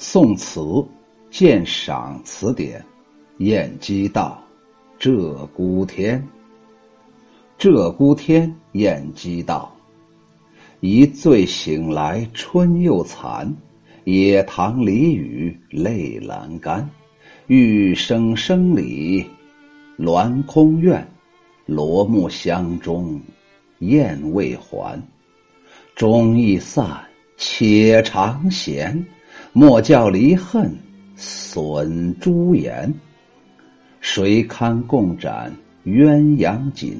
宋词鉴赏词典，晏几道，鹧鸪天。鹧鸪天，晏几道。一醉醒来春又残，野塘梨雨泪阑干。玉声声里鸾空怨，罗幕香中燕未还。钟已散，且长闲。莫教离恨损朱颜，谁堪共展鸳鸯锦？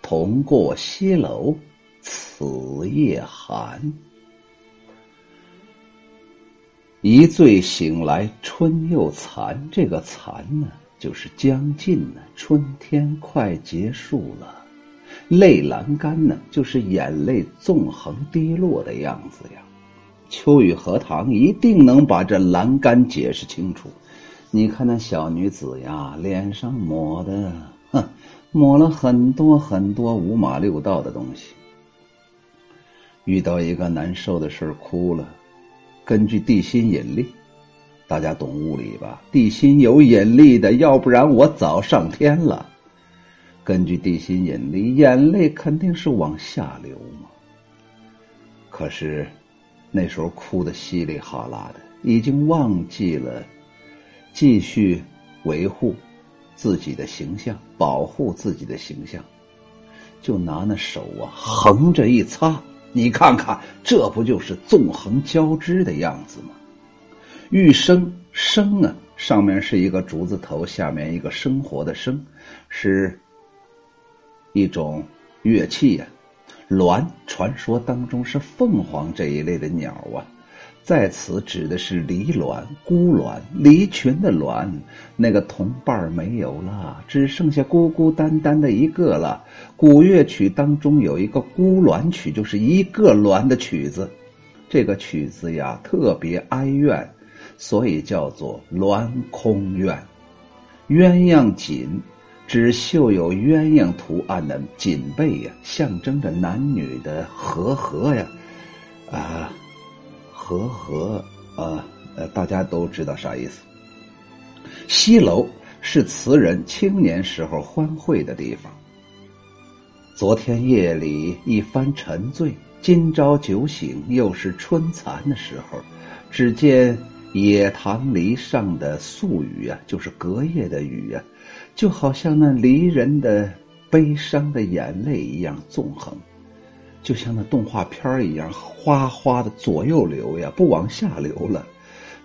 同过西楼此夜寒。一醉醒来春又残，这个残呢，就是将近了，春天快结束了。泪阑干呢，就是眼泪纵横滴落的样子呀。秋雨荷塘一定能把这栏杆解释清楚。你看那小女子呀，脸上抹的，哼，抹了很多很多五马六道的东西。遇到一个难受的事哭了。根据地心引力，大家懂物理吧？地心有引力的，要不然我早上天了。根据地心引力，眼泪肯定是往下流嘛。可是。那时候哭的稀里哗啦的，已经忘记了继续维护自己的形象，保护自己的形象，就拿那手啊横着一擦，你看看，这不就是纵横交织的样子吗？玉笙笙啊，上面是一个竹字头，下面一个生活的生，是一种乐器呀。鸾，传说当中是凤凰这一类的鸟啊，在此指的是离鸾、孤鸾、离群的鸾，那个同伴没有了，只剩下孤孤单单的一个了。古乐曲当中有一个孤鸾曲，就是一个鸾的曲子，这个曲子呀特别哀怨，所以叫做鸾空怨。鸳鸯锦。指绣有鸳鸯图案的锦被呀，象征着男女的和合呀，啊，和合啊，呃，大家都知道啥意思。西楼是词人青年时候欢会的地方。昨天夜里一番沉醉，今朝酒醒又是春残的时候，只见野塘篱上的宿雨呀，就是隔夜的雨呀。就好像那离人的悲伤的眼泪一样纵横，就像那动画片一样哗哗的左右流呀，不往下流了。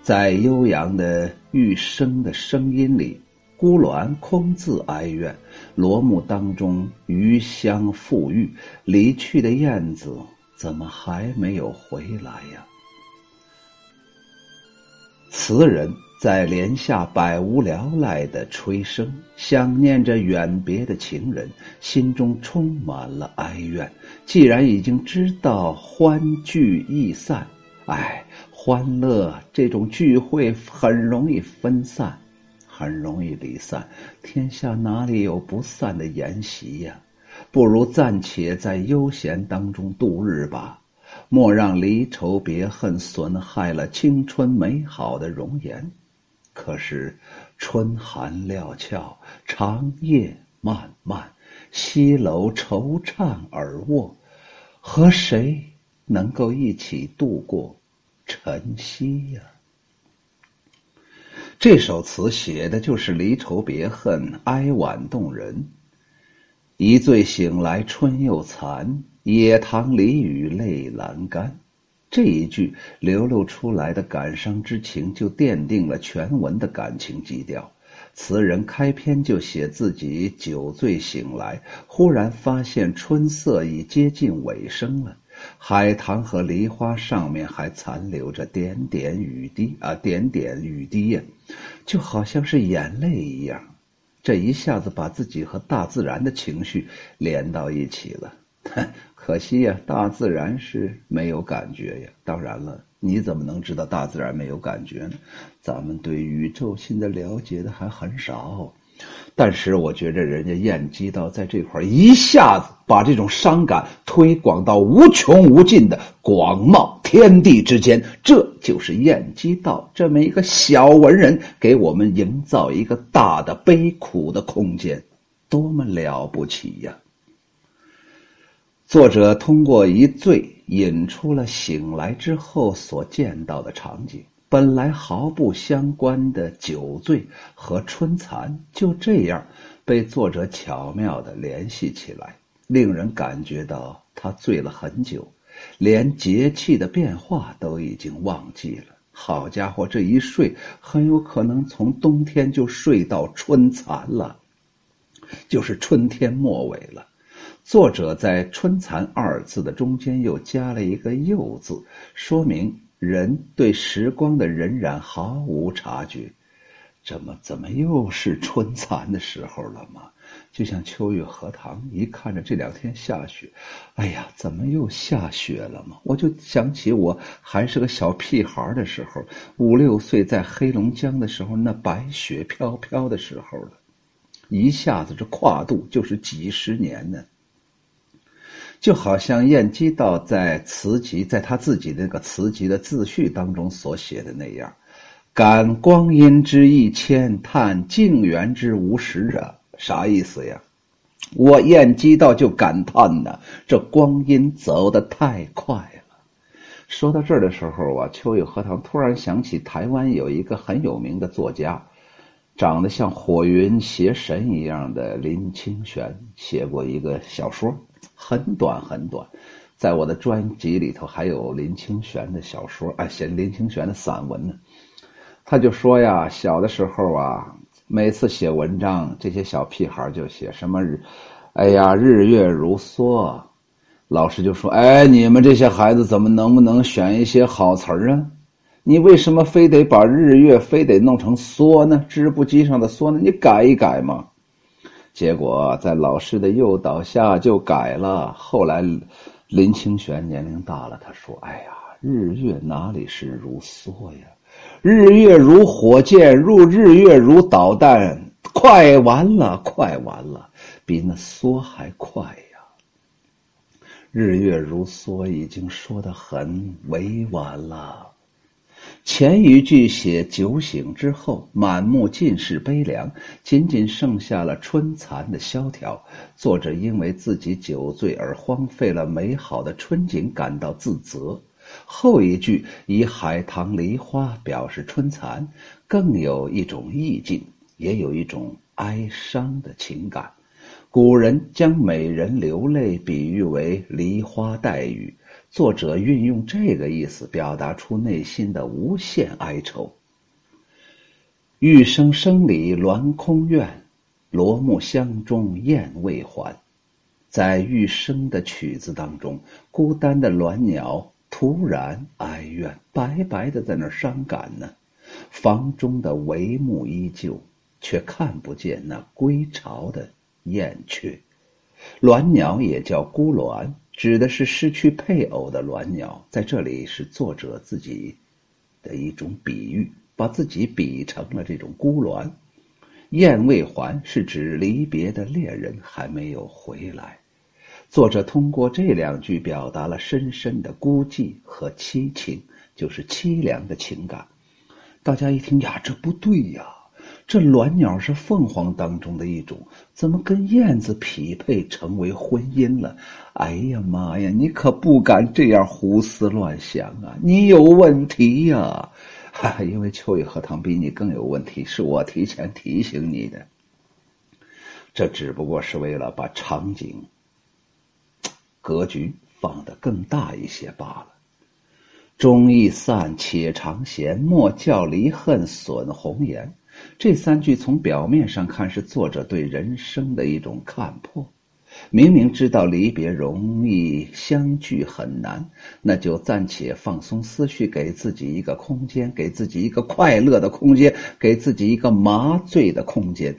在悠扬的玉笙的声音里，孤鸾空自哀怨。罗幕当中余香馥郁，离去的燕子怎么还没有回来呀？词人。在帘下百无聊赖的吹笙，想念着远别的情人，心中充满了哀怨。既然已经知道欢聚易散，哎，欢乐这种聚会很容易分散，很容易离散。天下哪里有不散的筵席呀？不如暂且在悠闲当中度日吧，莫让离愁别恨损害了青春美好的容颜。可是，春寒料峭，长夜漫漫，西楼惆怅而卧，和谁能够一起度过晨曦呀？这首词写的就是离愁别恨，哀婉动人。一醉醒来春又残，野塘梨雨泪阑干。这一句流露出来的感伤之情，就奠定了全文的感情基调。词人开篇就写自己酒醉醒来，忽然发现春色已接近尾声了，海棠和梨花上面还残留着点点雨滴啊，点点雨滴呀，就好像是眼泪一样。这一下子把自己和大自然的情绪连到一起了。可惜呀，大自然是没有感觉呀。当然了，你怎么能知道大自然没有感觉呢？咱们对宇宙现在了解的还很少。但是我觉着人家燕姬道在这块一下子把这种伤感推广到无穷无尽的广袤天地之间，这就是燕姬道这么一个小文人给我们营造一个大的悲苦的空间，多么了不起呀！作者通过一醉引出了醒来之后所见到的场景。本来毫不相关的酒醉和春蚕，就这样被作者巧妙的联系起来，令人感觉到他醉了很久，连节气的变化都已经忘记了。好家伙，这一睡很有可能从冬天就睡到春蚕了，就是春天末尾了。作者在“春蚕”二字的中间又加了一个“又”字，说明。人对时光的荏苒毫无察觉，怎么怎么又是春蚕的时候了吗？就像秋月荷塘，一看着这两天下雪，哎呀，怎么又下雪了吗？我就想起我还是个小屁孩的时候，五六岁在黑龙江的时候，那白雪飘飘的时候了，一下子这跨度就是几十年呢。就好像晏几道在词集，在他自己那个词集的自序当中所写的那样：“感光阴之一千，叹静园之无时者！”啥意思呀？我晏几道就感叹呢，这光阴走得太快了。说到这儿的时候啊，秋雨荷塘突然想起台湾有一个很有名的作家，长得像火云邪神一样的林清玄，写过一个小说。很短很短，在我的专辑里头还有林清玄的小说，哎，写林清玄的散文呢。他就说呀，小的时候啊，每次写文章，这些小屁孩就写什么日，哎呀，日月如梭。老师就说，哎，你们这些孩子怎么能不能选一些好词儿啊？你为什么非得把日月非得弄成梭呢？织布机上的梭呢？你改一改嘛。结果在老师的诱导下就改了。后来林清玄年龄大了，他说：“哎呀，日月哪里是如梭呀？日月如火箭，入日月如导弹，快完了，快完了，比那梭还快呀！日月如梭已经说的很委婉了。”前一句写酒醒之后，满目尽是悲凉，仅仅剩下了春蚕的萧条。作者因为自己酒醉而荒废了美好的春景，感到自责。后一句以海棠梨花表示春蚕，更有一种意境，也有一种哀伤的情感。古人将美人流泪比喻为梨花带雨。作者运用这个意思，表达出内心的无限哀愁。玉声声里鸾空怨，罗幕香中燕未还。在玉生的曲子当中，孤单的鸾鸟突然哀怨，白白的在那伤感呢。房中的帷幕依旧，却看不见那归巢的燕雀。鸾鸟也叫孤鸾。指的是失去配偶的鸾鸟，在这里是作者自己的一种比喻，把自己比成了这种孤鸾。燕未还是指离别的恋人还没有回来。作者通过这两句表达了深深的孤寂和凄情，就是凄凉的情感。大家一听呀，这不对呀。这鸾鸟是凤凰当中的一种，怎么跟燕子匹配成为婚姻了？哎呀妈呀！你可不敢这样胡思乱想啊！你有问题呀！哈，因为秋雨荷塘比你更有问题，是我提前提醒你的。这只不过是为了把场景格局放得更大一些罢了。忠义散，且长闲；莫教离恨损红颜。这三句从表面上看是作者对人生的一种看破。明明知道离别容易，相聚很难，那就暂且放松思绪，给自己一个空间，给自己一个快乐的空间，给自己一个麻醉的空间。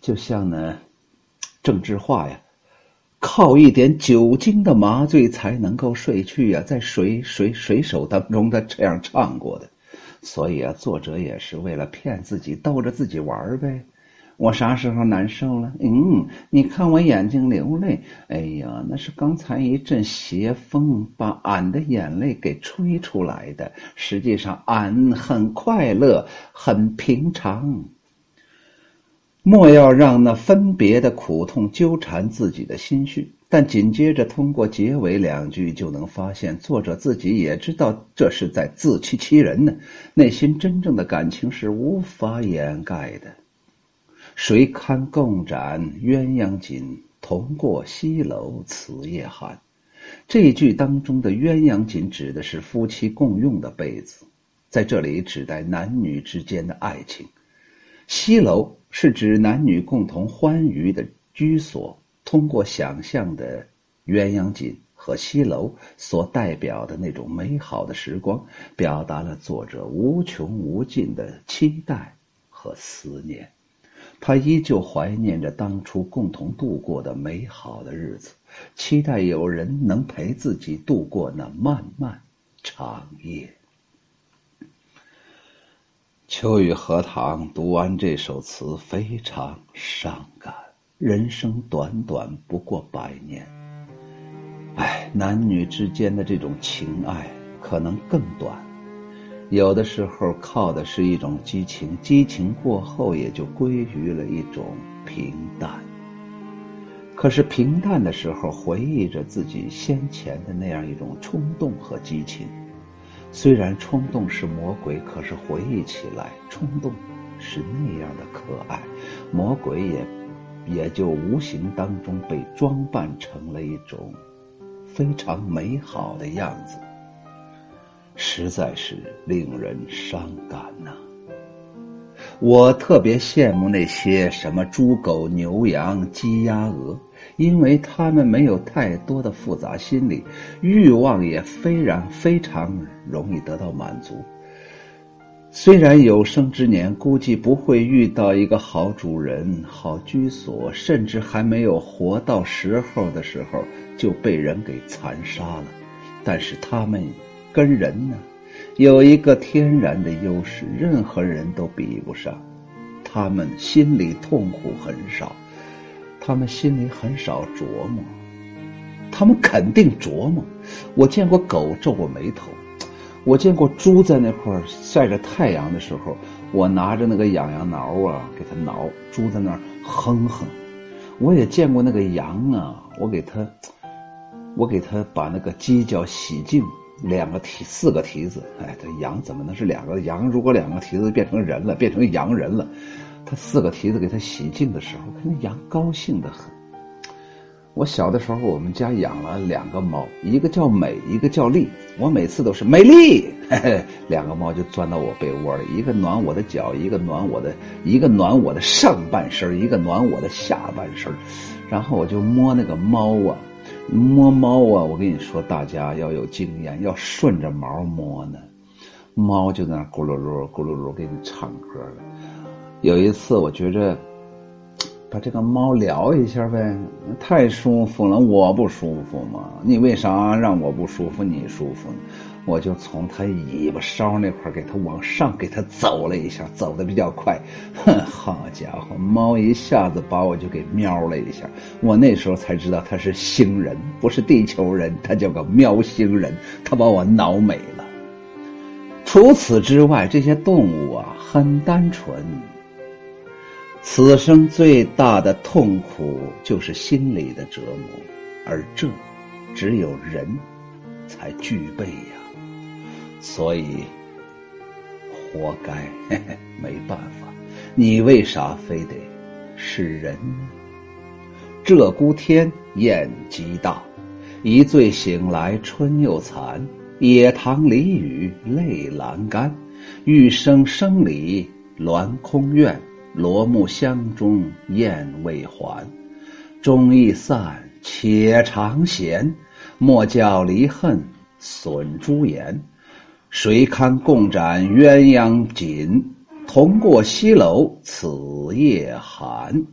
就像呢，郑智化呀，靠一点酒精的麻醉才能够睡去呀，在水水水手当中他这样唱过的。所以啊，作者也是为了骗自己，逗着自己玩呗。我啥时候难受了？嗯，你看我眼睛流泪。哎呀，那是刚才一阵邪风把俺的眼泪给吹出来的。实际上，俺很快乐，很平常。莫要让那分别的苦痛纠缠自己的心绪。但紧接着，通过结尾两句，就能发现作者自己也知道这是在自欺欺人呢。内心真正的感情是无法掩盖的。谁堪共展鸳鸯锦？同过西楼此夜寒。这一句当中的鸳鸯锦指的是夫妻共用的被子，在这里指代男女之间的爱情。西楼是指男女共同欢愉的居所。通过想象的鸳鸯锦和西楼所代表的那种美好的时光，表达了作者无穷无尽的期待和思念。他依旧怀念着当初共同度过的美好的日子，期待有人能陪自己度过那漫漫长夜。秋雨荷塘读完这首词，非常伤感。人生短短不过百年，哎，男女之间的这种情爱可能更短，有的时候靠的是一种激情，激情过后也就归于了一种平淡。可是平淡的时候，回忆着自己先前的那样一种冲动和激情，虽然冲动是魔鬼，可是回忆起来，冲动是那样的可爱，魔鬼也。也就无形当中被装扮成了一种非常美好的样子，实在是令人伤感呐。我特别羡慕那些什么猪狗牛羊鸡鸭鹅，因为他们没有太多的复杂心理，欲望也非常非常容易得到满足。虽然有生之年估计不会遇到一个好主人、好居所，甚至还没有活到时候的时候就被人给残杀了，但是他们跟人呢有一个天然的优势，任何人都比不上。他们心里痛苦很少，他们心里很少琢磨，他们肯定琢磨。我见过狗皱过眉头。我见过猪在那块晒着太阳的时候，我拿着那个痒痒挠啊，给它挠。猪在那儿哼哼。我也见过那个羊啊，我给它，我给它把那个犄角洗净，两个蹄，四个蹄子。哎，这羊怎么能是两个羊？如果两个蹄子变成人了，变成羊人了，它四个蹄子给它洗净的时候，看那羊高兴的很。我小的时候，我们家养了两个猫，一个叫美，一个叫丽。我每次都是美丽，两个猫就钻到我被窝里，一个暖我的脚，一个暖我的，一个暖我的上半身，一个暖我的下半身。然后我就摸那个猫啊，摸猫啊。我跟你说，大家要有经验，要顺着毛摸呢。猫就在那咕噜噜咕噜噜给你唱歌了。有一次，我觉着。把这个猫聊一下呗，太舒服了，我不舒服吗？你为啥让我不舒服，你舒服呢？我就从它尾巴梢那块给它往上给它走了一下，走的比较快。哼，好家伙，猫一下子把我就给喵了一下。我那时候才知道它是星人，不是地球人，它叫个喵星人。它把我挠美了。除此之外，这些动物啊，很单纯。此生最大的痛苦就是心理的折磨，而这只有人才具备呀。所以，活该，嘿嘿，没办法。你为啥非得是人呢？鹧鸪天，雁鸡大，一醉醒来春又残。野塘离雨泪阑干，玉声声里鸾空怨。罗幕香中燕未还，钟已散，且长闲。莫教离恨损朱颜。谁堪共展鸳鸯锦？同过西楼此夜寒。